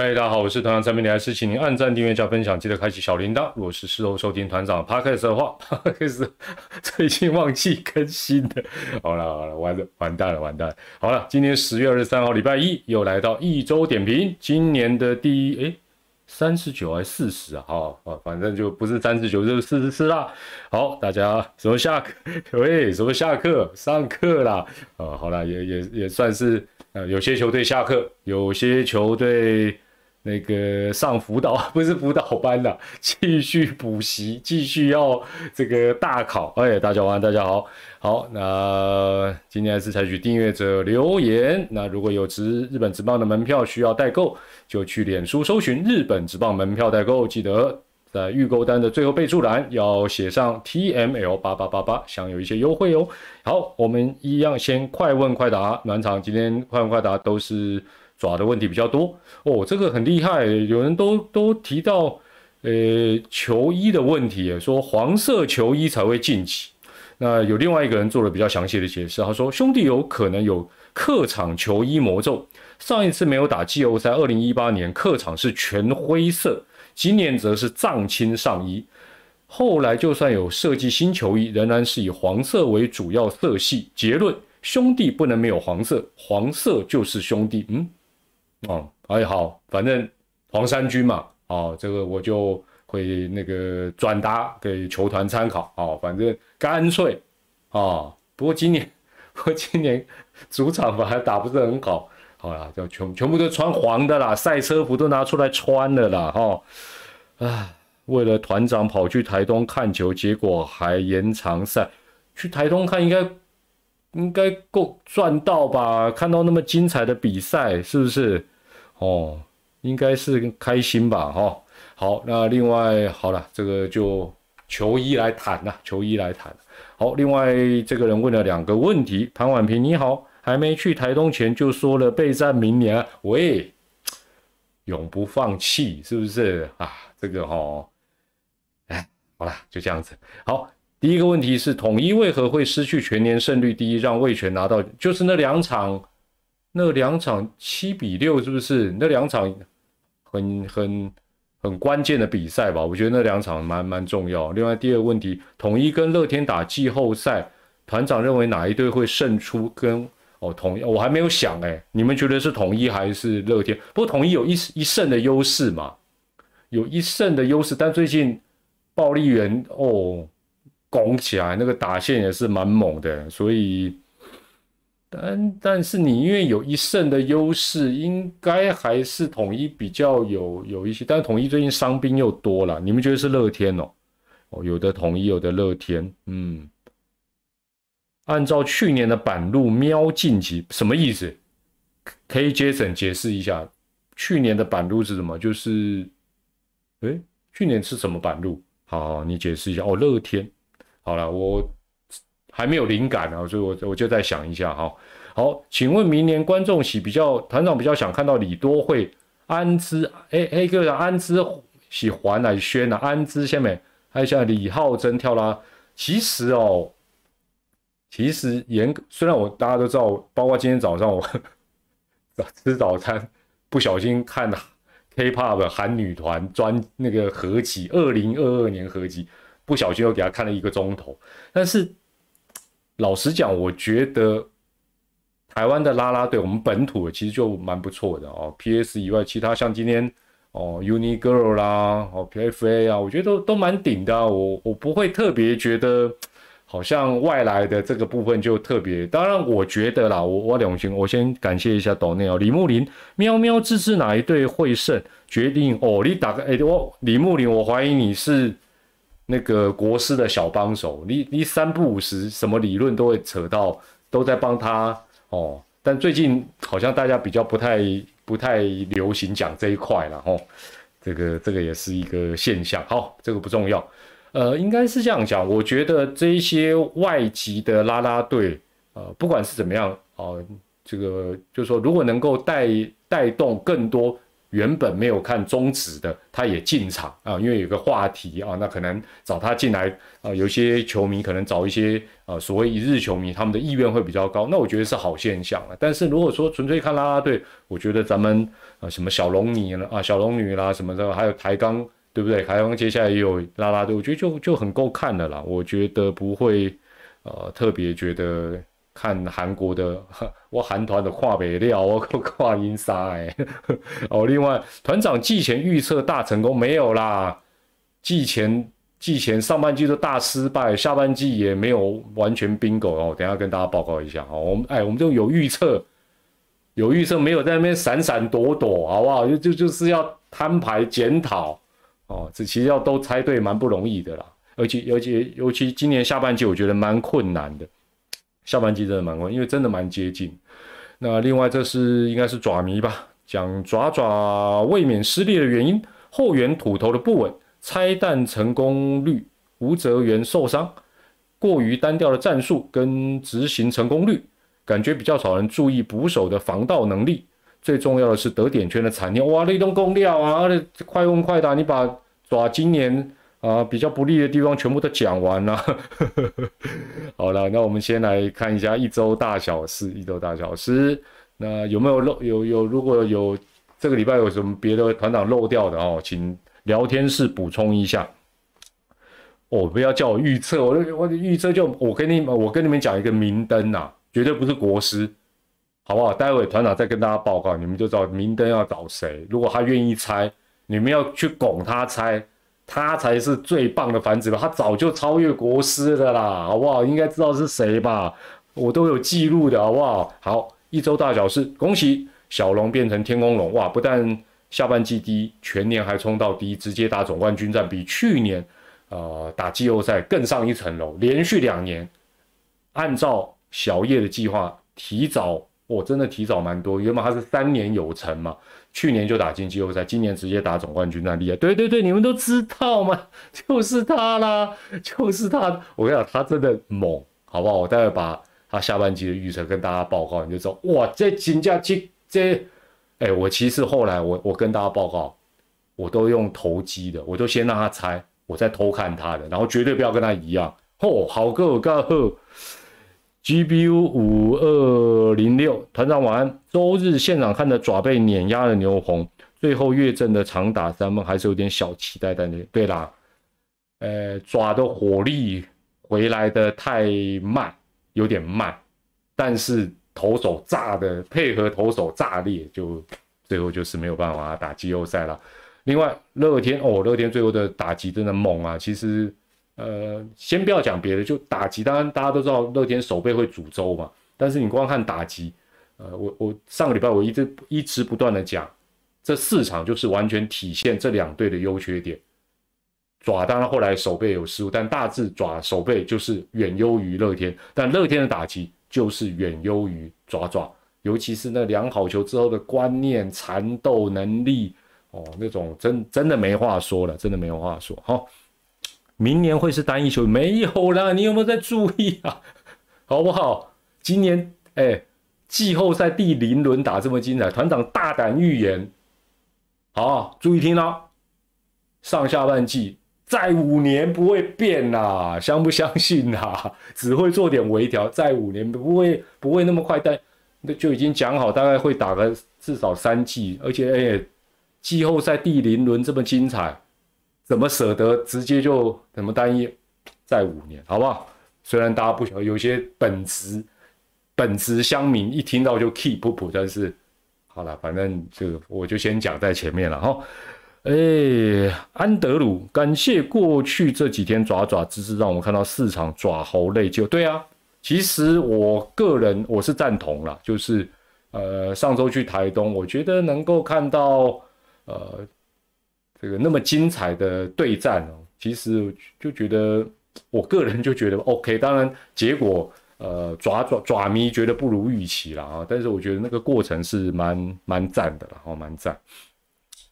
嗨，大家好，我是团长陈明礼，还是请您按赞、订阅、加分享，记得开启小铃铛。如果是事后收听团长 podcast 的话，podcast 最近忘记更新的。好了好了，完了完蛋了完蛋。好了，今天十月二十三号，礼拜一，又来到一周点评，今年的第一哎三十九还是四十啊？好啊，反正就不是三十九就是四十四啦。好，大家什么下课？喂，什么下课？上课啦！啊，好了，也也也算是呃，有些球队下课，有些球队。那个上辅导 不是辅导班的，继续补习，继续要这个大考。哎，大家晚安，大家好，好，那今天还是采取订阅者留言。那如果有直日本直棒的门票需要代购，就去脸书搜寻日本直棒门票代购，记得 在预购单的最后备注栏要写上 T M L 八八八八，享有一些优惠哦。好，我们一样先快问快答，暖场。今天快问快答都是。爪的问题比较多哦，这个很厉害，有人都都提到，呃，球衣的问题，说黄色球衣才会晋级。那有另外一个人做了比较详细的解释，他说兄弟有可能有客场球衣魔咒，上一次没有打季后赛，二零一八年客场是全灰色，今年则是藏青上衣，后来就算有设计新球衣，仍然是以黄色为主要色系。结论，兄弟不能没有黄色，黄色就是兄弟。嗯。哦，哎好，反正黄山军嘛，哦，这个我就会那个转达给球团参考，哦，反正干脆，啊，不过今年，不过今年主场吧还打不是很好，好啦，就全全部都穿黄的啦，赛车服都拿出来穿了啦，哈，啊，为了团长跑去台东看球，结果还延长赛，去台东看应该。应该够赚到吧？看到那么精彩的比赛，是不是？哦，应该是开心吧？哈，好，那另外好了，这个就球衣来谈了，球衣来谈。好，另外这个人问了两个问题，潘婉平你好，还没去台东前就说了备战明年，喂，永不放弃，是不是啊？这个哈，哎，好了，就这样子，好。第一个问题是统一为何会失去全年胜率第一，让魏权拿到？就是那两场，那两场七比六，是不是？那两场很很很关键的比赛吧？我觉得那两场蛮蛮重要。另外第二个问题，统一跟乐天打季后赛，团长认为哪一队会胜出？跟哦统一，我还没有想哎，你们觉得是统一还是乐天？不过统一有一一胜的优势嘛，有一胜的优势，但最近暴力员哦。拱起来，那个打线也是蛮猛的，所以，但但是你因为有一胜的优势，应该还是统一比较有有一些，但是统一最近伤兵又多了，你们觉得是乐天哦？哦，有的统一，有的乐天，嗯，按照去年的板路喵晋级什么意思？K Jason 解释一下，去年的板路是什么？就是，哎，去年是什么板路？好，你解释一下哦，乐天。好了，我还没有灵感啊，所以我我就再想一下哈。好，请问明年观众喜比较团长比较想看到李多惠安之哎哎个安之喜欢来宣啊安之下面还有像李浩真跳啦。其实哦，其实严虽然我大家都知道，包括今天早上我早 吃早餐不小心看了 K-pop 韩女团专那个合集，二零二二年合集。不小心又给他看了一个钟头，但是老实讲，我觉得台湾的啦啦队，我们本土的其实就蛮不错的哦。P.S. 以外，其他像今天哦，Uni Girl 啦，哦，P.F.A. 啊，我觉得都都蛮顶的。我我不会特别觉得好像外来的这个部分就特别。当然，我觉得啦，我我两星，我先感谢一下岛内哦，李木林喵喵支持哪一队会胜？决定哦，你打个哎，我李木林，我怀疑你是。那个国师的小帮手，你你三不五时，什么理论都会扯到，都在帮他哦。但最近好像大家比较不太不太流行讲这一块了哦。这个这个也是一个现象。好，这个不重要。呃，应该是这样讲。我觉得这一些外籍的啦啦队，呃，不管是怎么样哦，这个就是说，如果能够带带动更多原本没有看中止的，他也进场啊，因为有个话题啊，那可能找他进来啊，有些球迷可能找一些啊所谓一日球迷，他们的意愿会比较高，那我觉得是好现象啊。但是如果说纯粹看啦啦队，我觉得咱们啊什么小龙女了啊小龙女啦什么的，还有台钢，对不对？台钢接下来也有啦啦队，我觉得就就很够看的啦。我觉得不会呃特别觉得。看韩国的，我韩团的跨北料，我跨音沙哎，哦，另外团长季前预测大成功没有啦，季前季前上半季都大失败，下半季也没有完全 bingo 哦，等下跟大家报告一下。哦，我们哎，我们就有预测，有预测，没有在那边闪闪躲躲，好不好？就就就是要摊牌检讨。哦，这其实要都猜对蛮不容易的啦，而且而且尤其今年下半季，我觉得蛮困难的。下半季真的蛮快，因为真的蛮接近。那另外，这是应该是爪迷吧？讲爪爪卫冕失利的原因，后援土头的不稳，拆弹成功率，吴泽元受伤，过于单调的战术跟执行成功率，感觉比较少人注意捕手的防盗能力。最重要的是得点圈的惨烈，哇，那栋攻料啊，快问快答，你把爪今年。啊，比较不利的地方全部都讲完了。好了，那我们先来看一下一周大小事。一周大小事，那有没有漏？有有，如果有这个礼拜有什么别的团长漏掉的哦，请聊天室补充一下。哦，不要叫我预测，我我预测就我跟你们，我跟你们讲一个明灯呐，绝对不是国师，好不好？待会团长再跟大家报告，你们就知道明灯要找谁。如果他愿意猜，你们要去拱他猜。他才是最棒的反指标，他早就超越国师的啦，好不好？应该知道是谁吧？我都有记录的，好不好？好，一周大小事，恭喜小龙变成天空龙，哇！不但下半季第一，全年还冲到第一，直接打总冠军战，比去年呃打季后赛更上一层楼，连续两年按照小叶的计划提早，我真的提早蛮多，原本他是三年有成嘛。去年就打进季后赛，今年直接打总冠军，那厉害！对对对，你们都知道吗？就是他啦，就是他。我跟你讲，他真的猛，好不好？我待会把他下半季的预测跟大家报告，你就知道哇，这金价这这，哎，我其实后来我我跟大家报告，我都用投机的，我都先让他猜，我再偷看他的，然后绝对不要跟他一样。嚯，好个个呵！GBU 五二零六团长晚安。周日现场看的爪被碾压的牛红，最后岳正的长打三分还是有点小期待。但是对啦，呃，爪的火力回来的太慢，有点慢。但是投手炸的配合投手炸裂，就最后就是没有办法打季后赛了。另外，乐天哦，乐天最后的打击真的猛啊！其实。呃，先不要讲别的，就打击，当然大家都知道乐天手背会煮粥嘛。但是你光看打击，呃，我我上个礼拜我一直一直不断的讲，这四场就是完全体现这两队的优缺点。爪当然后来手背有失误，但大致爪手背就是远优于乐天，但乐天的打击就是远优于爪爪，尤其是那两好球之后的观念、缠斗能力，哦，那种真真的没话说了，真的没有话说哈。明年会是单一球没有啦，你有没有在注意啊？好不好？今年哎，季后赛第零轮打这么精彩，团长大胆预言，好，注意听啦，上下半季再五年不会变啦，相不相信啦？只会做点微调，再五年不会不会那么快，但那就已经讲好，大概会打个至少三季，而且哎，季后赛第零轮这么精彩。怎么舍得直接就怎么单一再五年，好不好？虽然大家不晓得，有些本职本职乡民一听到就 keep 不普，但是好了，反正就我就先讲在前面了哈。哎，安德鲁，感谢过去这几天爪爪支持，让我们看到市场爪猴内疚对啊。其实我个人我是赞同了，就是呃上周去台东，我觉得能够看到呃。这个那么精彩的对战哦，其实就觉得我个人就觉得 OK。当然结果呃爪爪爪迷觉得不如预期了啊，但是我觉得那个过程是蛮蛮赞的了，哦蛮赞。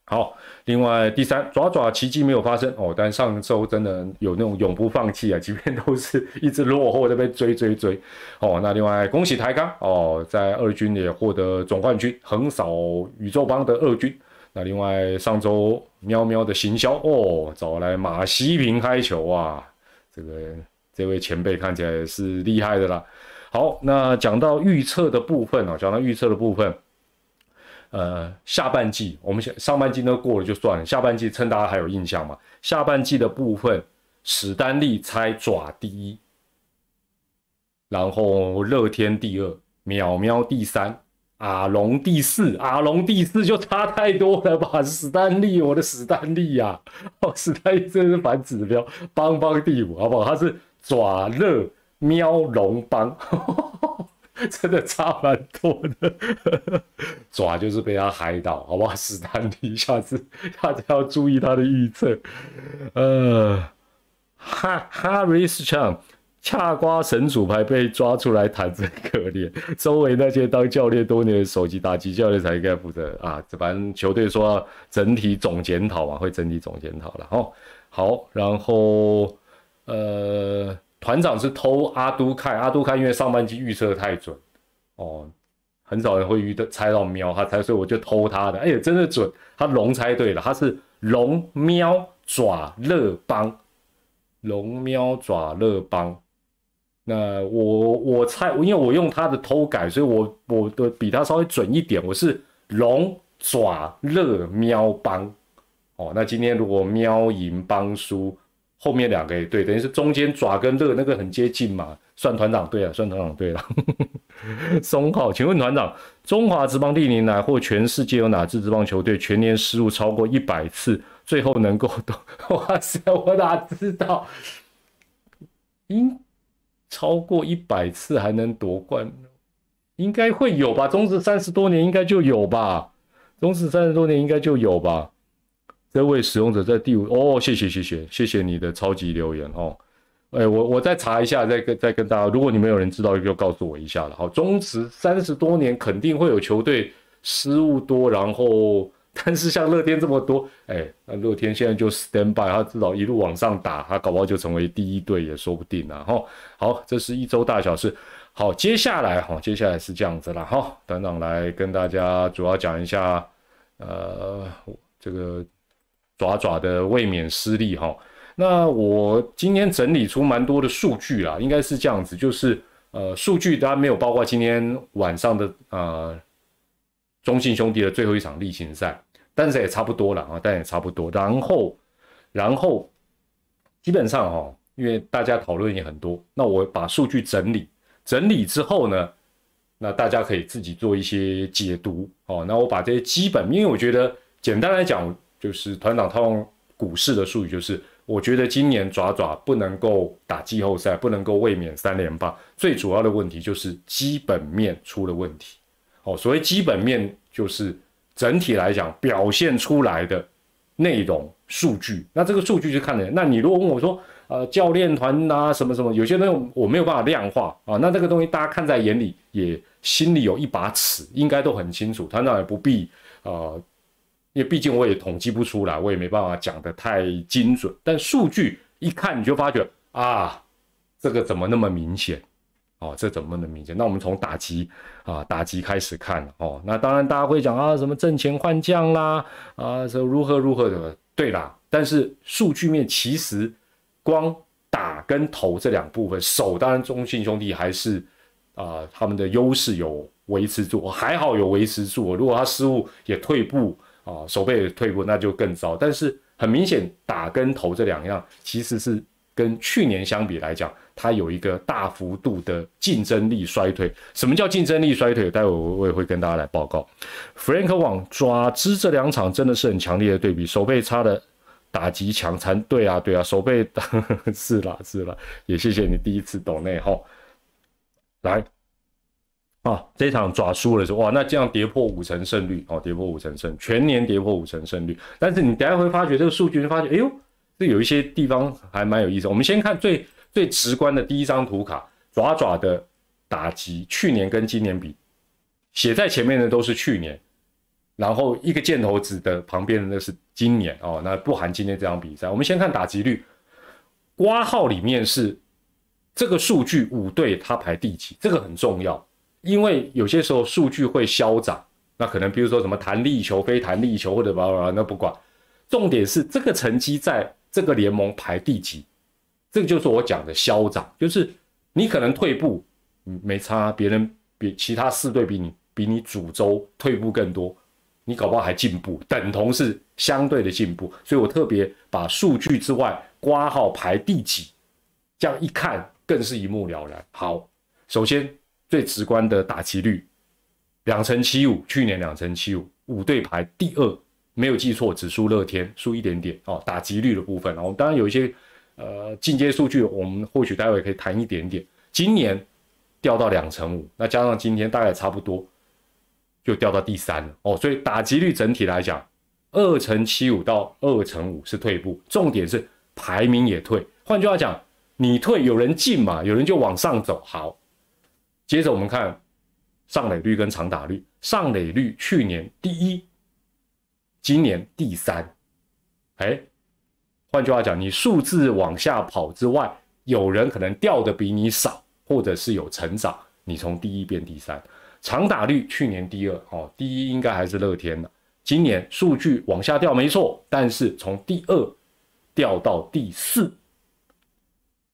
好，另外第三爪爪奇迹没有发生哦，但上周真的有那种永不放弃啊，即便都是一直落后在被追追追哦。那另外恭喜台钢哦，在二军也获得总冠军，横扫宇宙邦的二军。那另外上周喵喵的行销哦，找来马西平开球啊，这个这位前辈看起来是厉害的啦。好，那讲到预测的部分啊，讲到预测的部分，呃，下半季我们上上半季都过了就算了，下半季趁大家还有印象嘛，下半季的部分，史丹利猜爪第一，然后乐天第二，淼淼第三。阿龙第四，阿龙第四就差太多了吧？史丹利，我的史丹利呀！哦，史丹利真是反指标，邦邦第五，好不好？他是爪乐喵龙邦，真的差蛮多的。爪就是被他嗨到，好不好？史丹利，下次大家要注意他的预测。呃，哈哈瑞斯强。恰瓜神主牌被抓出来谈真可怜，周围那些当教练多年的首席打击教练才应该负责啊！这反正球队说整体总检讨嘛，会整体总检讨了哦。好，然后呃，团长是偷阿都看阿都看，因为上半季预测太准哦，很少人会遇到猜到喵，他猜，所以我就偷他的，哎呀，真的准，他龙猜对了，他是龙喵爪乐邦，龙喵爪乐邦。那我我猜，因为我用他的偷改，所以我我的比他稍微准一点。我是龙爪乐喵帮，哦，那今天如果喵赢帮输，后面两个也对，等于是中间爪跟乐那个很接近嘛，算团长对了，算团长对了。松浩，请问团长，中华职棒历年来或全世界有哪支职棒球队全年失误超过一百次，最后能够都？哇塞，我哪知道？应。超过一百次还能夺冠，应该会有吧？中职三十多年应该就有吧？中职三十多年应该就有吧？这位使用者在第五哦，谢谢谢谢谢谢你的超级留言哦。哎，我我再查一下，再跟再跟大家，如果你们有人知道，就告诉我一下了。好，中职三十多年肯定会有球队失误多，然后。但是像乐天这么多，哎，那乐天现在就 stand by，他至少一路往上打，他搞不好就成为第一队也说不定啊。哈，好，这是一周大小事。好，接下来哈，接下来是这样子了哈，团长来跟大家主要讲一下，呃，这个爪爪的卫冕失利哈。那我今天整理出蛮多的数据啦，应该是这样子，就是呃，数据当然没有包括今天晚上的呃中信兄弟的最后一场例行赛。但是也差不多了啊，但也差不多。然后，然后基本上哈，因为大家讨论也很多，那我把数据整理整理之后呢，那大家可以自己做一些解读哦。那我把这些基本，因为我觉得简单来讲，就是团长套用股市的术语，就是我觉得今年爪爪不能够打季后赛，不能够卫冕三连霸，最主要的问题就是基本面出了问题。哦，所谓基本面就是。整体来讲，表现出来的内容数据，那这个数据就看人。那你如果问我说，呃，教练团啊，什么什么，有些东西我没有办法量化啊。那这个东西大家看在眼里，也心里有一把尺，应该都很清楚。团长也不必啊，因为毕竟我也统计不出来，我也没办法讲得太精准。但数据一看，你就发觉啊，这个怎么那么明显？哦，这怎么能明显？那我们从打击啊，打击开始看哦。那当然，大家会讲啊，什么挣钱换将啦，啊，说如何如何的，对啦。但是数据面其实光打跟投这两部分，手当然中信兄弟还是啊，他们的优势有维持住，还好有维持住。如果他失误也退步啊，手背也退步，那就更糟。但是很明显，打跟投这两样其实是跟去年相比来讲。它有一个大幅度的竞争力衰退。什么叫竞争力衰退？待会我我也会跟大家来报告。Frank 网爪子这两场真的是很强烈的对比，手背差的打击强残。对啊，对啊，手背 是啦是啦，也谢谢你第一次懂内耗。来啊，这场爪输了是哇，那这样跌破五成胜率哦，跌破五成胜，全年跌破五成胜率。但是你等下会发觉这个数据，发觉哎呦，这有一些地方还蛮有意思。我们先看最。最直观的第一张图卡，爪爪的打击，去年跟今年比，写在前面的都是去年，然后一个箭头指的旁边的那是今年哦，那不含今天这场比赛。我们先看打击率，挂号里面是这个数据五队它排第几，这个很重要，因为有些时候数据会消长那可能比如说什么弹力球、非弹力球或者吧吧，那不管。重点是这个成绩在这个联盟排第几，这个就是我讲的嚣张，就是你可能退步，嗯没差，别人比其他四队比你比你主州退步更多，你搞不好还进步，等同是相对的进步。所以我特别把数据之外挂号排第几，这样一看更是一目了然。好，首先最直观的打击率，两成七五，去年两成七五，五队排第二。没有记错，只输乐天，输一点点哦。打击率的部分，我们当然有一些呃进阶数据，我们或许待会可以谈一点点。今年掉到两成五，那加上今天大概差不多就掉到第三了哦。所以打击率整体来讲，二乘七五到二乘五是退步，重点是排名也退。换句话讲，你退有人进嘛，有人就往上走。好，接着我们看上垒率跟长打率，上垒率去年第一。今年第三，哎，换句话讲，你数字往下跑之外，有人可能掉的比你少，或者是有成长，你从第一变第三。长打率去年第二，哦，第一应该还是乐天的。今年数据往下掉没错，但是从第二掉到第四。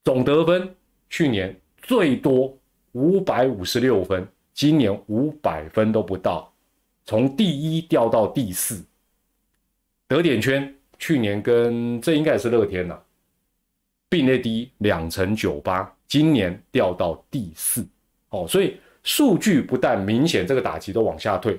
总得分去年最多五百五十六分，今年五百分都不到，从第一掉到第四。得点圈去年跟这应该也是乐天了，并列第一两成九八，今年掉到第四。哦，所以数据不但明显这个打击都往下退，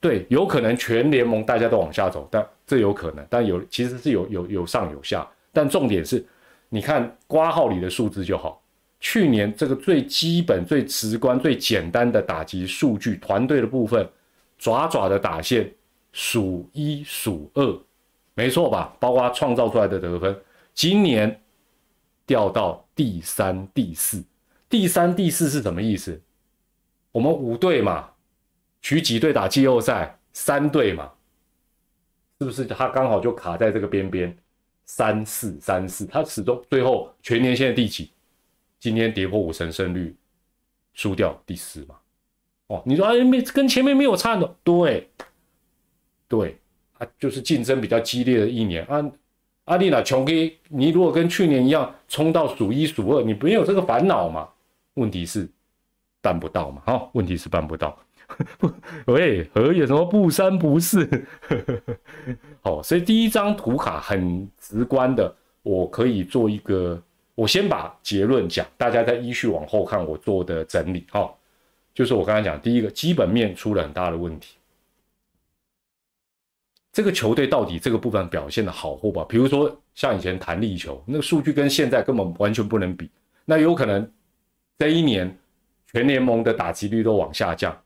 对，有可能全联盟大家都往下走，但这有可能，但有其实是有有有上有下，但重点是，你看挂号里的数字就好，去年这个最基本、最直观、最简单的打击数据，团队的部分，爪爪的打线。数一数二，没错吧？包括创造出来的得分，今年掉到第三、第四。第三、第四是什么意思？我们五队嘛，取几队打季后赛？三队嘛，是不是？他刚好就卡在这个边边，三四三四，他始终最后全年现在第几？今天跌破五成胜率，输掉第四嘛？哦，你说哎，没跟前面没有差的，对。对，啊，就是竞争比较激烈的一年啊。阿丽娜琼给你如果跟去年一样冲到数一数二，你没有这个烦恼嘛？问题是办不到嘛？哈，问题是办不到。喂，何有什么不三不四？好，所以第一张图卡很直观的，我可以做一个，我先把结论讲，大家再依序往后看我做的整理。哈，就是我刚才讲第一个基本面出了很大的问题。这个球队到底这个部分表现的好或不好？比如说像以前弹力球，那个数据跟现在根本完全不能比。那有可能这一年全联盟的打击率都往下降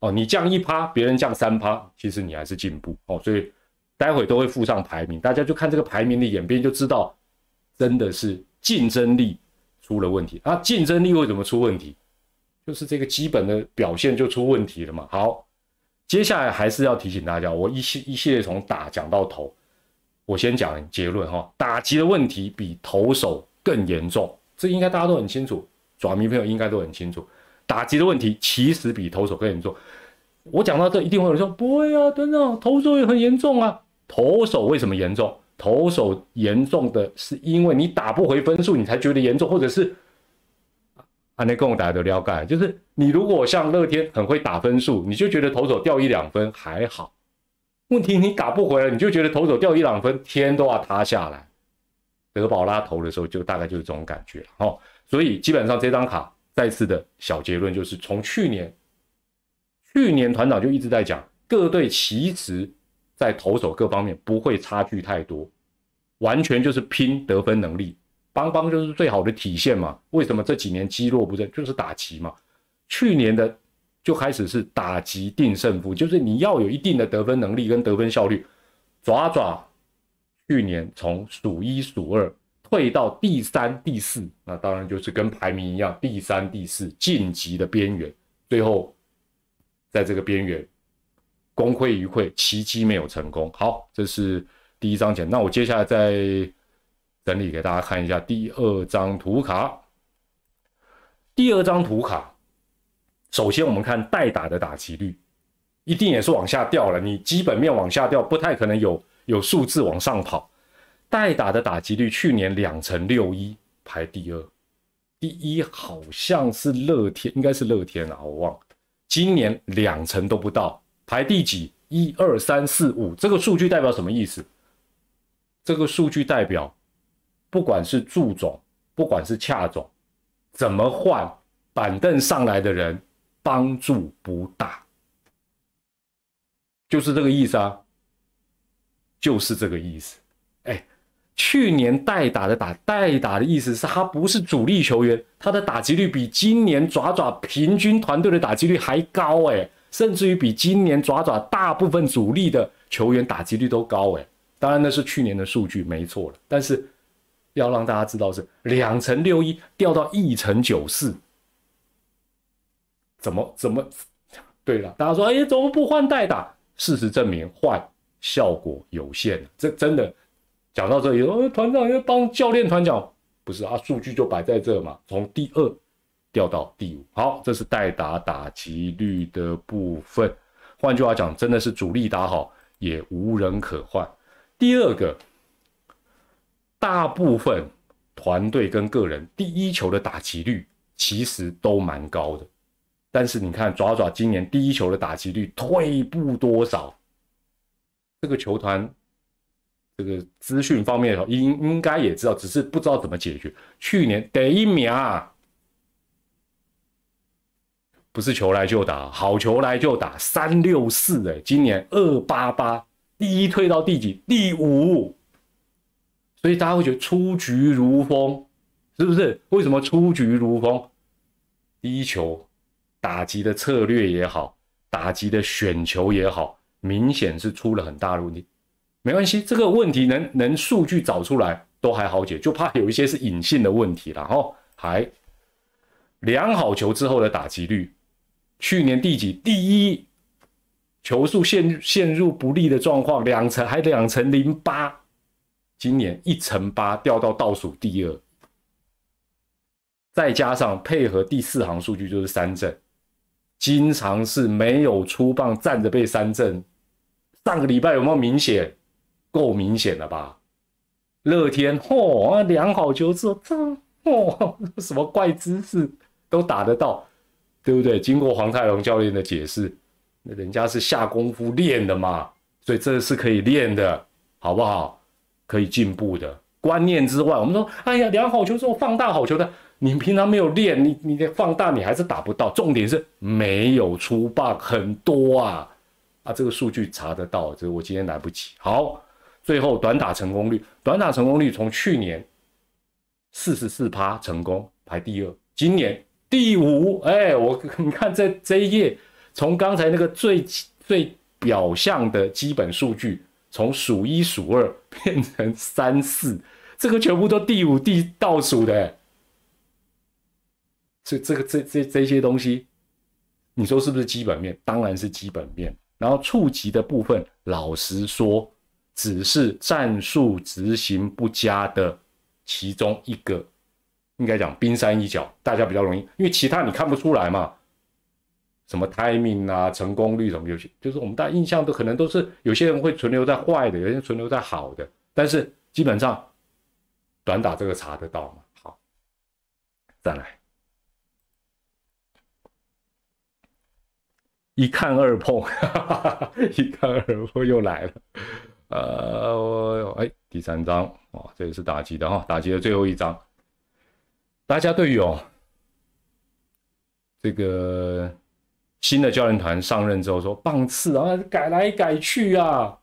哦，你降一趴，别人降三趴，其实你还是进步哦。所以待会都会附上排名，大家就看这个排名的演变，就知道真的是竞争力出了问题啊！竞争力为什么出问题？就是这个基本的表现就出问题了嘛。好。接下来还是要提醒大家，我一系一系列从打讲到投，我先讲结论哈。打击的问题比投手更严重，这应该大家都很清楚，爪迷朋友应该都很清楚。打击的问题其实比投手更严重。我讲到这，一定会有人说不会啊，等等，投手也很严重啊。投手为什么严重？投手严重的是因为你打不回分数，你才觉得严重，或者是。他那跟我打的了解，就是你如果像乐天很会打分数，你就觉得投手掉一两分还好。问题你打不回来，你就觉得投手掉一两分天都要塌下来。德保拉投的时候就大概就是这种感觉哦。所以基本上这张卡再次的小结论就是，从去年，去年团长就一直在讲，各队其实在投手各方面不会差距太多，完全就是拼得分能力。邦邦就是最好的体现嘛？为什么这几年积弱不振？就是打击嘛。去年的就开始是打击定胜负，就是你要有一定的得分能力跟得分效率。爪爪去年从数一数二退到第三、第四，那当然就是跟排名一样，第三、第四晋级的边缘。最后在这个边缘功亏一篑，奇迹没有成功。好，这是第一章节。那我接下来再。整理给大家看一下第二张图卡。第二张图卡，首先我们看代打的打击率，一定也是往下掉了。你基本面往下掉，不太可能有有数字往上跑。代打的打击率去年两成六一排第二，第一好像是乐天，应该是乐天啊，我忘了。今年两成都不到，排第几？一二三四五，这个数据代表什么意思？这个数据代表，不管是助总，不管是恰总，怎么换板凳上来的人，帮助不大，就是这个意思啊，就是这个意思。哎，去年代打的打代打的意思是他不是主力球员，他的打击率比今年爪爪平均团队的打击率还高哎。甚至于比今年爪爪大部分主力的球员打击率都高哎，当然那是去年的数据没错了，但是要让大家知道是两乘六一掉到一乘九四，怎么怎么？对了，大家说哎怎么不换代打？事实证明换效果有限，这真的讲到这里，呃团长要帮教练团讲，不是啊，数据就摆在这嘛，从第二。掉到第五，好，这是代打打击率的部分。换句话讲，真的是主力打好，也无人可换。第二个，大部分团队跟个人第一球的打击率其实都蛮高的，但是你看爪爪今年第一球的打击率退步多少？这个球团这个资讯方面应应该也知道，只是不知道怎么解决。去年得一名。不是球来就打，好球来就打，三六四哎，今年二八八，第一退到第几？第五，所以大家会觉得出局如风，是不是？为什么出局如风？第一球打击的策略也好，打击的选球也好，明显是出了很大的问题。没关系，这个问题能能数据找出来都还好解，就怕有一些是隐性的问题了哦。还量好球之后的打击率。去年第几？第一，球速陷陷入不利的状况，两成还两成零八，今年一成八掉到倒数第二，再加上配合第四行数据就是三振，经常是没有出棒站着被三振。上个礼拜有没有明显？够明显了吧？乐天嚯，量好球之后，这嚯什么怪姿势都打得到。对不对？经过黄泰龙教练的解释，那人家是下功夫练的嘛，所以这是可以练的，好不好？可以进步的。观念之外，我们说，哎呀，量好球之后放大好球的，你平常没有练，你你的放大你还是打不到。重点是没有出棒很多啊啊！这个数据查得到，这我今天来不及。好，最后短打成功率，短打成功率从去年四十四趴成功排第二，今年。第五，哎，我 你看这这一页，从刚才那个最最表象的基本数据，从数一数二变成三四，这个全部都第五第倒数的，这这个这这这些东西，你说是不是基本面？当然是基本面。然后触及的部分，老实说，只是战术执行不佳的其中一个。应该讲冰山一角，大家比较容易，因为其他你看不出来嘛，什么 timing 啊、成功率什么，有些就是我们大家印象都可能都是有些人会存留在坏的，有些人存留在好的，但是基本上短打这个查得到嘛。好，再来，一看二碰，一看二碰又来了，呃，哎，第三张哦，这也是打击的哈，打击的最后一张。大家对于哦，这个新的教练团上任之后说棒次啊改来改去啊，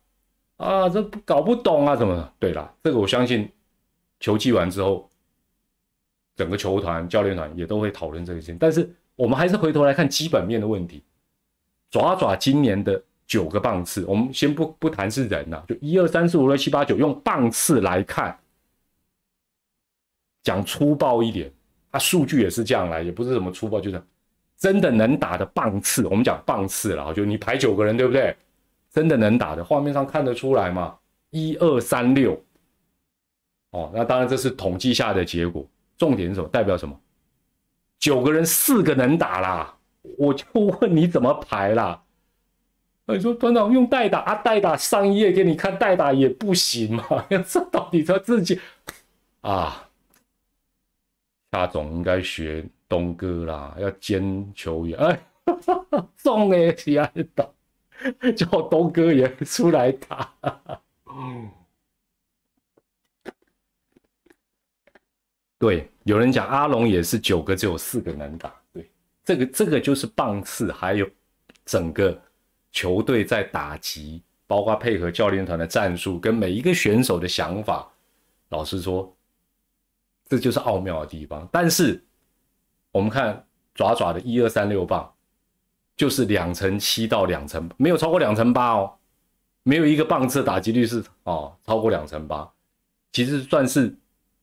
啊这搞不懂啊怎么？对了，这个我相信球季完之后，整个球团教练团也都会讨论这个事情。但是我们还是回头来看基本面的问题。爪爪今年的九个棒次，我们先不不谈是人呐，就一二三四五六七八九，用棒次来看，讲粗暴一点。啊，数据也是这样来，也不是什么粗暴，就是真的能打的棒次。我们讲棒次了，就你排九个人，对不对？真的能打的，画面上看得出来嘛？一二三六，哦，那当然这是统计下的结果。重点是什么？代表什么？九个人四个能打啦，我就问你怎么排啦？你说团长用代打啊，代打上一页给你看，代打也不行嘛？这到底他自己啊？夏总应该学东哥啦，要兼球员。哎，中哎，喜爱打，叫东哥也出来打。对，有人讲阿龙也是九个，只有四个能打。对，这个这个就是棒次，还有整个。球队在打击，包括配合教练团的战术跟每一个选手的想法，老实说，这就是奥妙的地方。但是我们看爪爪的一二三六棒，就是两成七到两成，没有超过两成八哦，没有一个棒次打击率是哦超过两成八，其实算是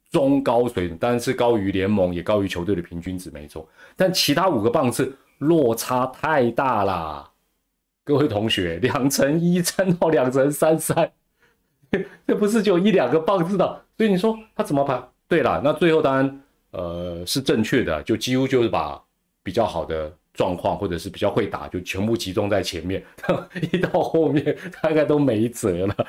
中高水准，但是高于联盟，也高于球队的平均值，没错。但其他五个棒次落差太大啦。各位同学，两成一三到两成三三，这不是就一两个棒次的？所以你说他怎么排？对了，那最后当然呃是正确的，就几乎就是把比较好的状况或者是比较会打，就全部集中在前面，一到后面大概都没辙了。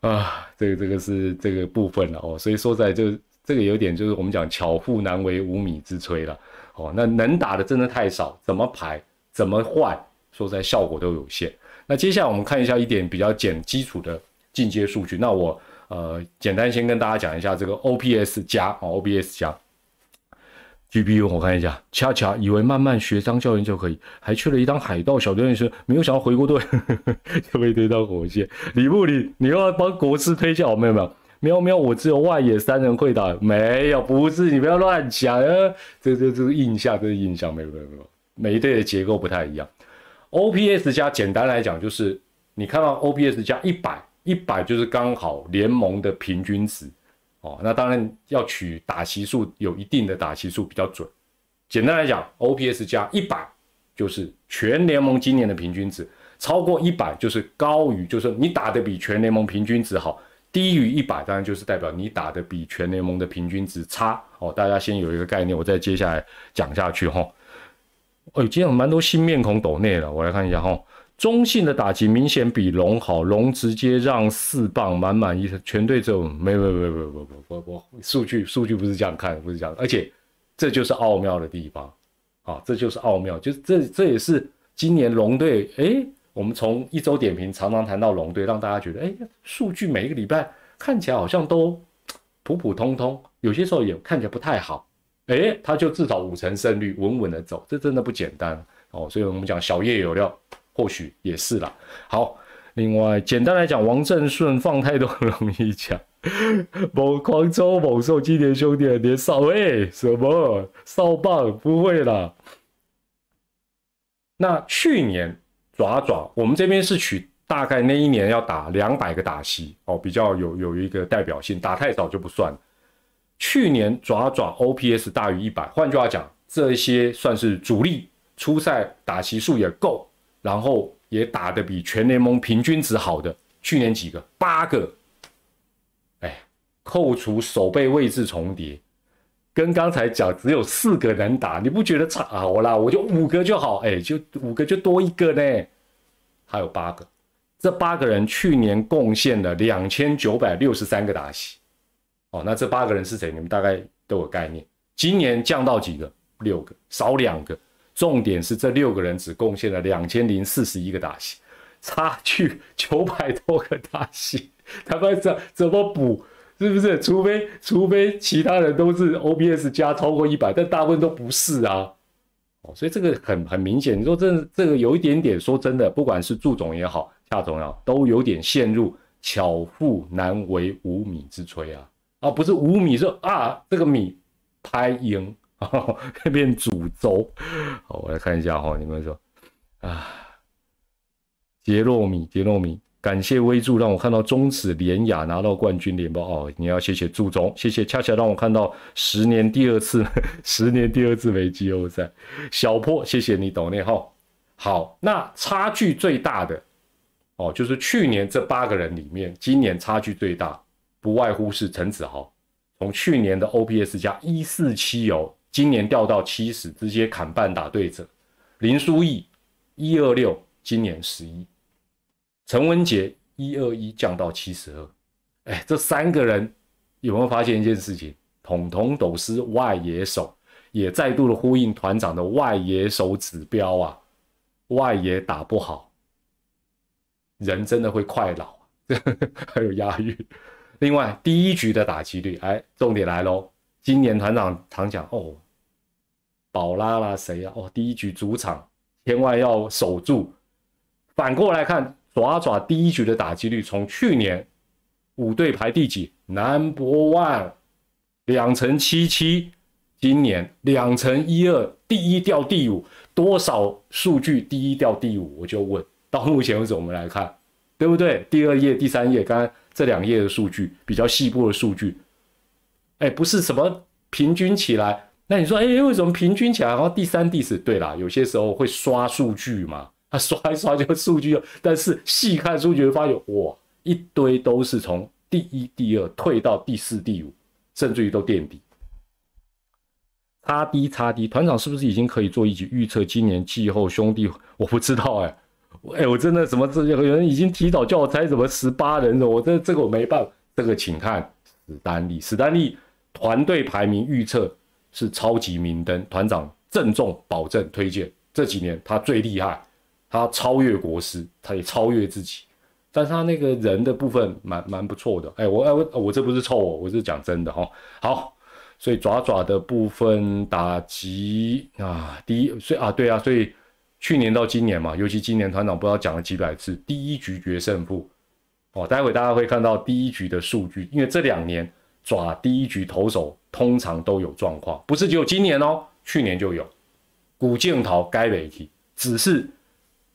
啊，这个这个是这个部分了哦，所以说在这这个有点就是我们讲巧妇难为无米之炊了哦，那能打的真的太少，怎么排怎么换？说在效果都有限。那接下来我们看一下一点比较简基础的进阶数据。那我呃简单先跟大家讲一下这个 OPS 加哦，OPS 加 GPU。我看一下，恰恰以为慢慢学张教练就可以，还去了一趟海盗小教练，没有想到回国队 就被推到火线。李不理，你又要帮国师推销？没有没有，喵喵，我只有外野三人会打，没有，不是，你不要乱讲啊！这这这是印象，这是印象，没有没有没有，每一队的结构不太一样。OPS 加简单来讲就是你看到 OPS 加一百，一百就是刚好联盟的平均值哦。那当然要取打席数有一定的打席数比较准。简单来讲，OPS 加一百就是全联盟今年的平均值，超过一百就是高于，就是你打的比全联盟平均值好。低于一百当然就是代表你打的比全联盟的平均值差哦。大家先有一个概念，我再接下来讲下去哈。哦，今天有蛮多新面孔抖内了，我来看一下哈。中信的打击明显比龙好，龙直接让四棒满满一全队就没没没没没没不不数据数据不是这样看，不是这样，而且这就是奥妙的地方啊，这就是奥妙，就是这这也是今年龙队哎，我们从一周点评常常谈到龙队，让大家觉得哎，数据每一个礼拜看起来好像都普普通通，有些时候也看起来不太好。哎，他就至少五成胜率，稳稳的走，这真的不简单哦。所以我们讲小叶有料，或许也是啦。好，另外简单来讲，王正顺放太多容易讲。某狂抽某兽今年兄弟连少哎什么少棒不会啦。那去年爪爪，我们这边是取大概那一年要打两百个打席哦，比较有有一个代表性，打太少就不算。去年爪爪 OPS 大于一百，换句话讲，这些算是主力，初赛打席数也够，然后也打得比全联盟平均值好的。去年几个？八个。哎，扣除守备位置重叠，跟刚才讲只有四个能打，你不觉得差好啦？我就五个就好，哎，就五个就多一个呢。还有八个，这八个人去年贡献了两千九百六十三个打席。哦，那这八个人是谁？你们大概都有概念。今年降到几个？六个，少两个。重点是这六个人只贡献了两千零四十一个打戏，差距九百多个打戏，他们怎怎么补？是不是？除非除非其他人都是 OBS 加超过一百，但大部分都不是啊。哦，所以这个很很明显。你说这这个有一点点，说真的，不管是祝总也好，夏总也好，都有点陷入巧妇难为无米之炊啊。啊，不是无米，说啊，这个米拍赢，变主轴。好，我来看一下哈，你们说啊，杰洛米，杰洛米，感谢微助让我看到中指连雅拿到冠军联报哦，你要谢谢祝总，谢谢恰恰让我看到十年第二次，十年第二次没季后赛。小破，谢谢你懂内哈。好，那差距最大的哦，就是去年这八个人里面，今年差距最大。不外乎是陈子豪，从去年的 OPS 加一四七哦，今年掉到七十，直接砍半打对折。林书义一二六今年十一，陈文杰一二一降到七十二，哎，这三个人有没有发现一件事情？统统都是外野手，也再度的呼应团长的外野手指标啊，外野打不好，人真的会快老，还有押韵。另外，第一局的打击率，哎，重点来喽，今年团长常讲哦，宝拉啦谁啊？哦，第一局主场千万要守住。反过来看，爪爪第一局的打击率，从去年五队排第几？Number one。两成七七，今年两成一二，第一掉第五，多少数据第一掉第五？我就问，到目前为止我们来看，对不对？第二页、第三页，刚刚这两页的数据比较细部的数据，哎，不是什么平均起来，那你说，哎，为什么平均起来？然后第三、第四，对啦，有些时候会刷数据嘛，他 刷一刷就数据，但是细看数据会发现，哇，一堆都是从第一、第二退到第四、第五。甚至于都垫底，差低差低，团长是不是已经可以做一集预测今年季后兄弟？我不知道哎，哎，我真的什么这有人已经提早叫我猜什么十八人了，我这这个我没办法，这个请看史丹利，史丹利团队排名预测是超级明灯，团长郑重保证推荐，这几年他最厉害，他超越国师，他也超越自己。但是他那个人的部分蛮蛮不错的，哎，我哎我我这不是臭我，我是讲真的哈。好，所以爪爪的部分打击啊，第一，所以啊对啊，所以去年到今年嘛，尤其今年团长不知道讲了几百次，第一局决胜负哦，待会大家会看到第一局的数据，因为这两年爪第一局投手通常都有状况，不是只有今年哦，去年就有古剑桃该媒体，只是。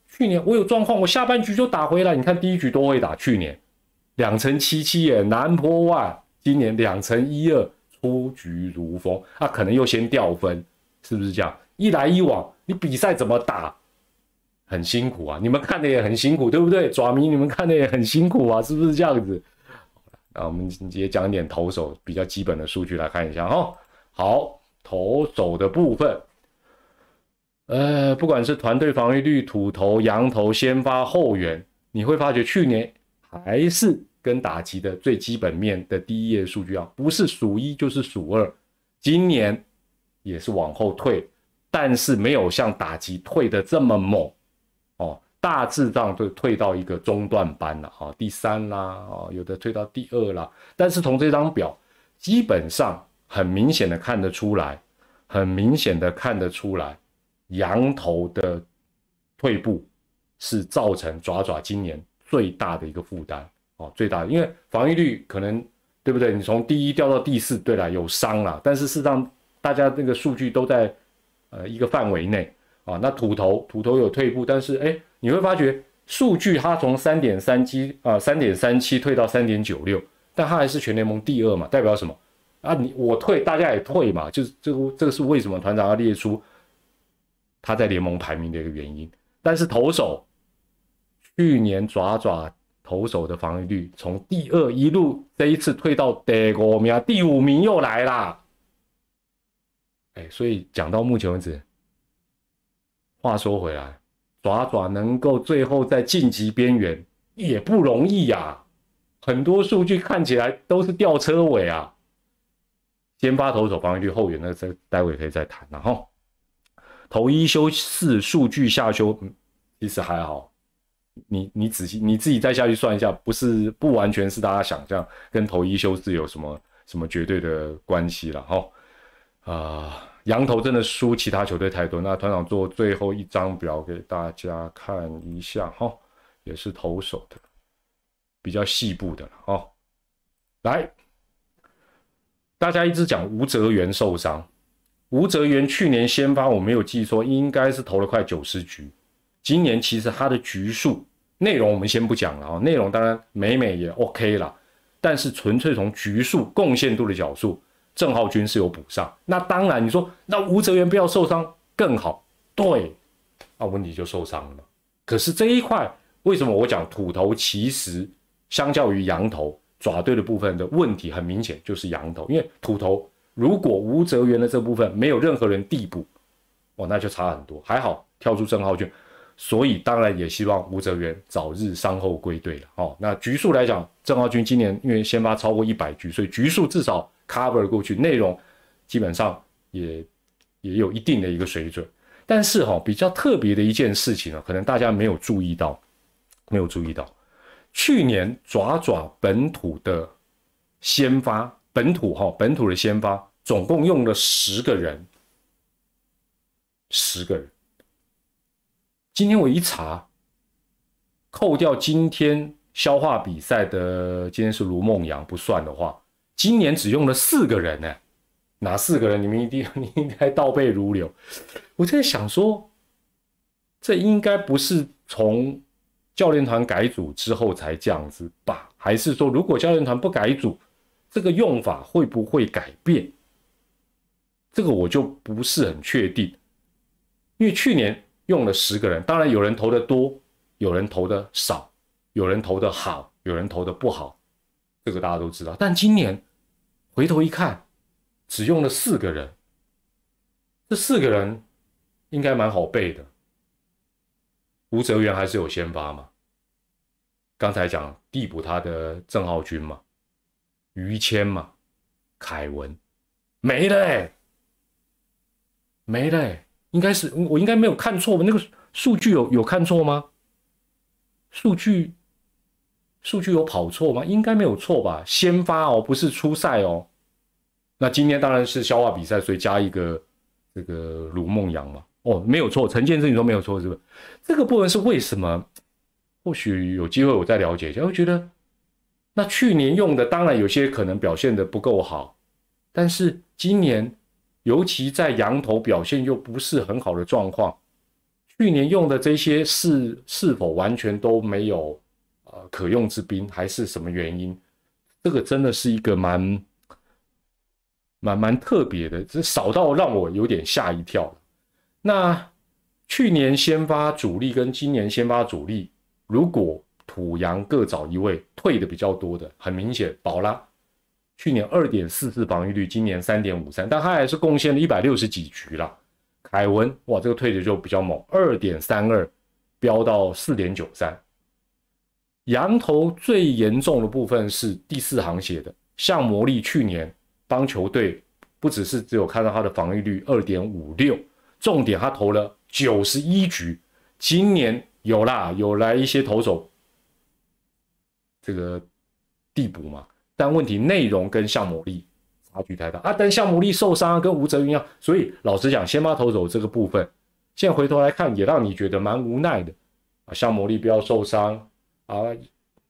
去年我有状况，我下半局就打回来。你看第一局都会打，去年两成七七耶，南坡万。今年两成一二，出局如风。啊，可能又先掉分，是不是这样？一来一往，你比赛怎么打？很辛苦啊，你们看的也很辛苦，对不对？爪迷你们看的也很辛苦啊，是不是这样子？啊我们也讲一点投手比较基本的数据来看一下哈。好，投手的部分。呃，不管是团队防御率、土头、羊头、先发、后援，你会发觉去年还是跟打击的最基本面的第一页数据啊，不是数一就是数二。今年也是往后退，但是没有像打击退的这么猛，大致上都退到一个中段班了啊，第三啦，哦，有的退到第二啦。但是从这张表，基本上很明显的看得出来，很明显的看得出来。羊头的退步是造成爪爪今年最大的一个负担哦，最大，因为防御率可能对不对？你从第一掉到第四，对了，有伤了，但是事实上大家那个数据都在呃一个范围内啊。那土头土头有退步，但是哎，你会发觉数据它从三点三七啊三点三七退到三点九六，但它还是全联盟第二嘛，代表什么啊？你我退，大家也退嘛，就是这个这个是为什么团长要列出？他在联盟排名的一个原因，但是投手去年爪爪投手的防御率从第二一路这一次退到第五名，第五名又来啦。哎，所以讲到目前为止，话说回来，爪爪能够最后在晋级边缘也不容易呀，很多数据看起来都是吊车尾啊。先发投手防御率后援，那这待会可以再谈，然后。投一休四，数据下修，其实还好。你你仔细你自己再下去算一下，不是不完全是大家想象跟投一休四有什么什么绝对的关系了哈。啊，羊头真的输其他球队太多。那团长做最后一张表给大家看一下哈，也是投手的，比较细部的了哈。来，大家一直讲吴泽元受伤。吴泽元去年先发，我没有记错，应该是投了快九十局。今年其实他的局数内容我们先不讲了啊，内容当然美美也 OK 了，但是纯粹从局数贡献度的角度，郑浩君是有补上。那当然你说那吴泽元不要受伤更好，对，那问题就受伤了。可是这一块为什么我讲土头其实相较于羊头爪队的部分的问题很明显就是羊头，因为土头。如果吴泽元的这部分没有任何人递补，哦，那就差很多。还好跳出郑浩君，所以当然也希望吴泽源早日伤后归队了。哦，那局数来讲，郑浩军今年因为先发超过一百局，所以局数至少 cover 过去，内容基本上也也有一定的一个水准。但是哈，比较特别的一件事情呢，可能大家没有注意到，没有注意到，去年爪爪本土的先发，本土哈，本土的先发总共用了十个人，十个人。今天我一查，扣掉今天消化比赛的，今天是卢梦阳不算的话，今年只用了四个人呢。哪四个人？你们一定 你应该倒背如流。我在想说，这应该不是从教练团改组之后才这样子吧？还是说，如果教练团不改组，这个用法会不会改变？这个我就不是很确定。因为去年用了十个人，当然有人投的多，有人投的少，有人投的好，有人投的不好，这个大家都知道。但今年回头一看。只用了四个人，这四个人应该蛮好背的。吴泽源还是有先发嘛？刚才讲递补他的郑浩君嘛，于谦嘛，凯文没了哎，没了哎，应该是我应该没有看错吧？那个数据有有看错吗？数据数据有跑错吗？应该没有错吧？先发哦，不是初赛哦。那今天当然是消化比赛，所以加一个这个卢梦阳嘛。哦，没有错，陈建志你说没有错是不是？这个部分是为什么？或许有机会我再了解一下。我觉得那去年用的当然有些可能表现的不够好，但是今年尤其在羊头表现又不是很好的状况，去年用的这些是是否完全都没有呃可用之兵，还是什么原因？这个真的是一个蛮。蛮蛮特别的，这少到让我有点吓一跳。那去年先发主力跟今年先发主力，如果土洋各找一位退的比较多的，很明显，宝拉去年二点四四防御率，今年三点五三，但他还是贡献了一百六十几局了。凯文哇，这个退的就比较猛，二点三二飙到四点九三。羊头最严重的部分是第四行写的，像魔力去年。帮球队不只是只有看到他的防御率二点五六，重点他投了九十一局，今年有啦，有来一些投手这个递补嘛，但问题内容跟项目力差距太大啊，但项目力受伤跟吴泽云一样，所以老实讲，先发投手这个部分，现在回头来看也让你觉得蛮无奈的啊，项目力不要受伤啊，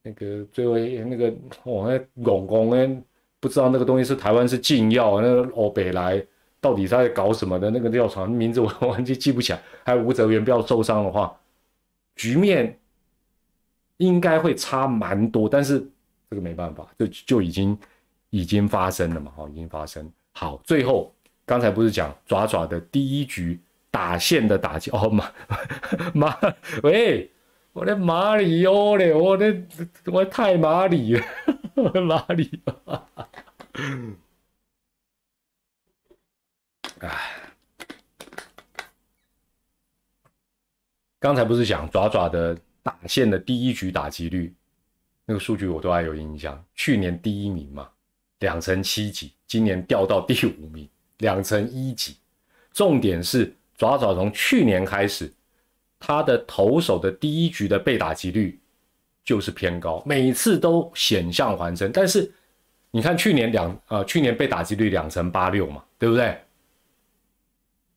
那个最后那个我那拱拱呢。不知道那个东西是台湾是禁药，那个欧北来到底在搞什么的那个药厂名字我完全记不起来。还有吴泽源不要受伤的话，局面应该会差蛮多。但是这个没办法，就就已经已经发生了嘛，哈，已经发生。好，最后刚才不是讲爪爪的第一局打线的打击哦，马马喂，我的马里欧嘞，我的我太马里了。哪里？哎，刚才不是讲爪爪的打线的第一局打击率，那个数据我都还有印象。去年第一名嘛，两成七几，今年掉到第五名，两成一几。重点是爪爪从去年开始，他的投手的第一局的被打击率。就是偏高，每次都险象环生。但是你看去年两呃，去年被打击率两成八六嘛，对不对？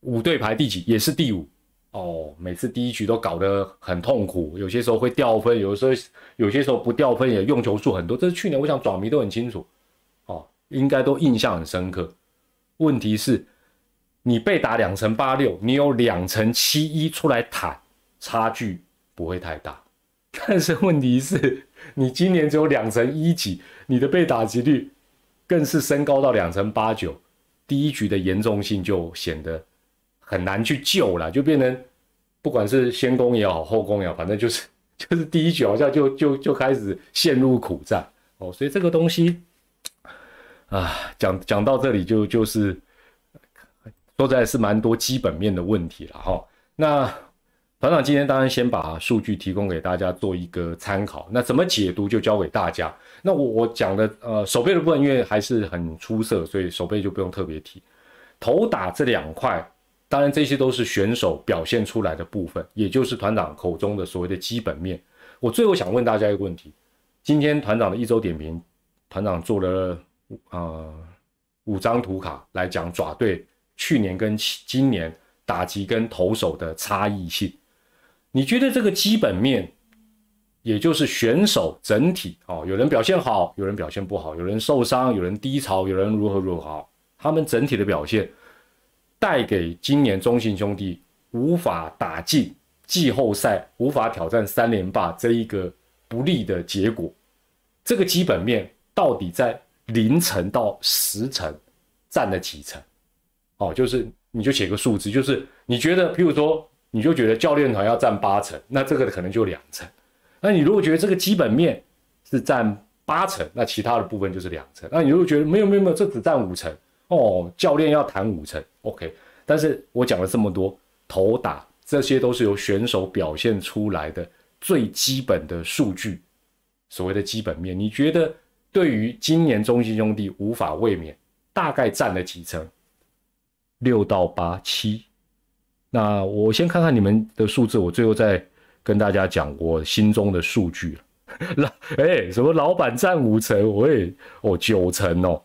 五队排第几？也是第五哦。每次第一局都搞得很痛苦，有些时候会掉分，有时候有些时候不掉分也用球数很多。这是去年，我想转迷都很清楚哦，应该都印象很深刻。问题是，你被打两成八六，你有两成七一出来坦，差距不会太大。但是问题是，你今年只有两成一级，你的被打击率更是升高到两成八九，第一局的严重性就显得很难去救了，就变成不管是先攻也好，后攻也好，反正就是 就是第一局好像就就就开始陷入苦战哦，所以这个东西啊，讲讲到这里就就是说在是蛮多基本面的问题了哈，那。团长今天当然先把数据提供给大家做一个参考，那怎么解读就交给大家。那我我讲的呃手背的部分，因为还是很出色，所以手背就不用特别提。头打这两块，当然这些都是选手表现出来的部分，也就是团长口中的所谓的基本面。我最后想问大家一个问题：今天团长的一周点评，团长做了呃五张图卡来讲爪队去年跟今年打击跟投手的差异性。你觉得这个基本面，也就是选手整体哦，有人表现好，有人表现不好，有人受伤，有人低潮，有人如何如何，他们整体的表现，带给今年中信兄弟无法打进季后赛、无法挑战三连霸这一个不利的结果。这个基本面到底在零层到十层占了几层？哦，就是你就写个数字，就是你觉得，譬如说。你就觉得教练团要占八成，那这个可能就两成。那你如果觉得这个基本面是占八成，那其他的部分就是两成。那你如果觉得没有没有没有，这只占五成哦，教练要谈五成，OK。但是我讲了这么多，头打这些都是由选手表现出来的最基本的数据，所谓的基本面。你觉得对于今年中信兄弟无法卫冕，大概占了几成？六到八七。那我先看看你们的数字，我最后再跟大家讲我心中的数据。老哎，什么老板占五成，我也哦九成哦。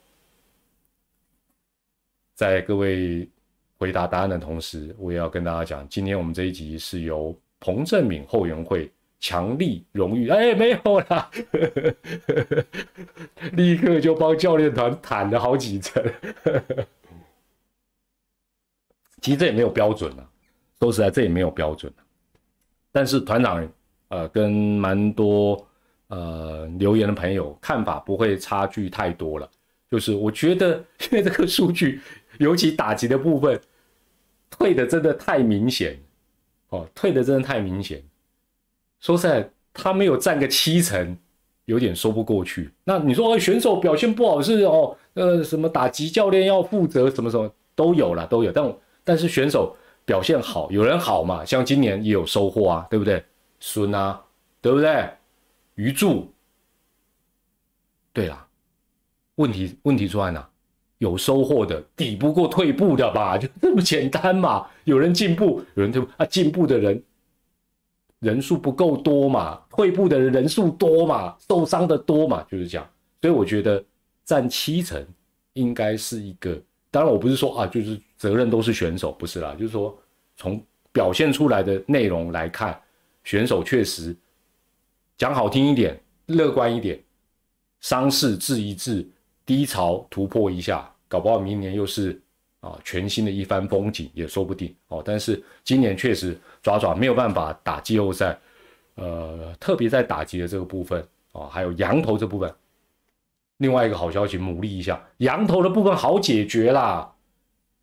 在各位回答答案的同时，我也要跟大家讲，今天我们这一集是由彭正敏后援会强力荣誉，哎，没有啦，立刻就帮教练团坦了好几层。其实这也没有标准啊。说实在，这也没有标准但是团长，呃，跟蛮多呃留言的朋友看法不会差距太多了。就是我觉得，因为这个数据，尤其打击的部分，退的真的太明显哦，退的真的太明显。说实在，他没有占个七成，有点说不过去。那你说选手表现不好是哦，呃，什么打击教练要负责，什么什么都有了，都有。但但是选手。表现好，有人好嘛？像今年也有收获啊，对不对？孙啊，对不对？余柱，对啦，问题问题出在哪？有收获的抵不过退步的吧？就这么简单嘛？有人进步，有人退步啊？进步的人人数不够多嘛？退步的人人数多嘛？受伤的多嘛？就是这样。所以我觉得占七成应该是一个。当然，我不是说啊，就是责任都是选手，不是啦。就是说，从表现出来的内容来看，选手确实讲好听一点，乐观一点，伤势治一治，低潮突破一下，搞不好明年又是啊全新的一番风景也说不定哦。但是今年确实爪爪没有办法打季后赛，呃，特别在打击的这个部分哦，还有羊头这部分。另外一个好消息，努力一下，羊头的部分好解决啦。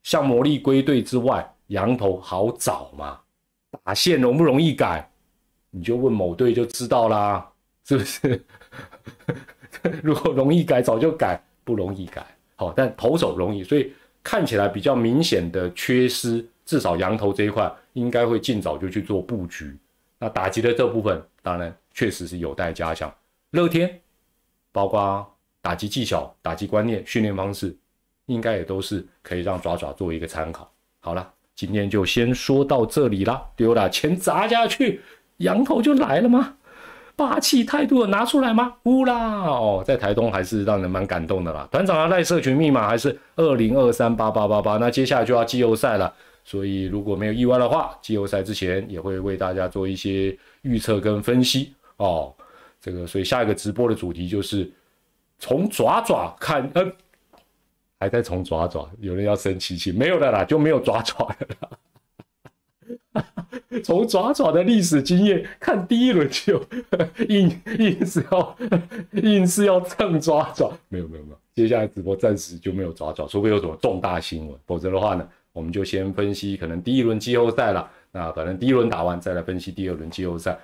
像魔力归队之外，羊头好找嘛？打线容不容易改？你就问某队就知道啦，是不是？如果容易改，早就改；不容易改，好，但投手容易，所以看起来比较明显的缺失，至少羊头这一块应该会尽早就去做布局。那打击的这部分，当然确实是有待加强。乐天，包括。打击技巧、打击观念、训练方式，应该也都是可以让爪爪做一个参考。好了，今天就先说到这里啦。丢了钱砸下去，羊头就来了吗？霸气态度拿出来吗？呜啦哦，在台东还是让人蛮感动的啦。团长的赖社群密码还是二零二三八八八八。那接下来就要季后赛了，所以如果没有意外的话，季后赛之前也会为大家做一些预测跟分析哦。这个，所以下一个直播的主题就是。从爪爪看，呃，还在从爪爪，有人要生气气，没有的啦，就没有爪爪的啦。从爪爪的历史经验看，第一轮就 硬硬是要硬是要蹭爪爪，没有没有没有，接下来直播暂时就没有爪爪，除非有什么重大新闻，否则的话呢，我们就先分析可能第一轮季后赛了。那反正第一轮打完再来分析第二轮季后赛。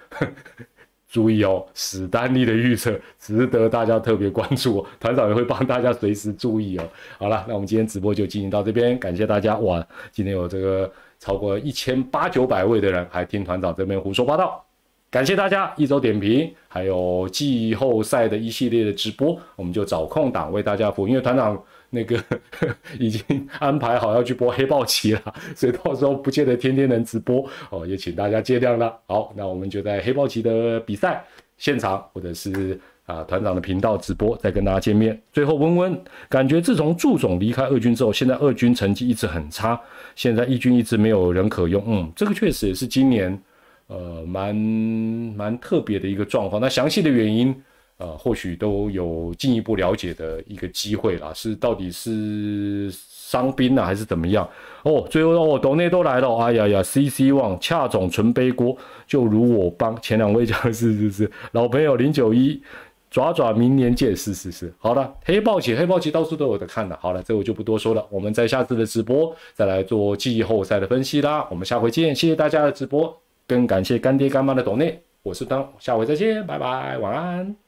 注意哦，史丹利的预测值得大家特别关注，团长也会帮大家随时注意哦。好了，那我们今天直播就进行到这边，感谢大家哇！今天有这个超过一千八九百位的人还听团长这边胡说八道。感谢大家一周点评，还有季后赛的一系列的直播，我们就找空档为大家服务。因为团长那个 已经安排好要去播黑豹旗了，所以到时候不见得天天能直播哦，也请大家见谅了。好，那我们就在黑豹旗的比赛现场，或者是啊团长的频道直播，再跟大家见面。最后温温，感觉自从祝总离开二军之后，现在二军成绩一直很差，现在一军一直没有人可用。嗯，这个确实也是今年。呃，蛮蛮特别的一个状况。那详细的原因，呃，或许都有进一步了解的一个机会啦。是到底是伤兵呢，还是怎么样？哦，最后哦，董内都来了。哎呀呀，C C 旺恰总纯背锅，就如我帮前两位讲的是是是老朋友零九一爪爪，明年见。是是是，好了，黑豹旗黑豹旗到处都有的看的。好了，这我就不多说了。我们在下次的直播再来做季后赛的分析啦。我们下回见，谢谢大家的直播。更感谢干爹干妈的懂内，我是当，下回再见，拜拜，晚安。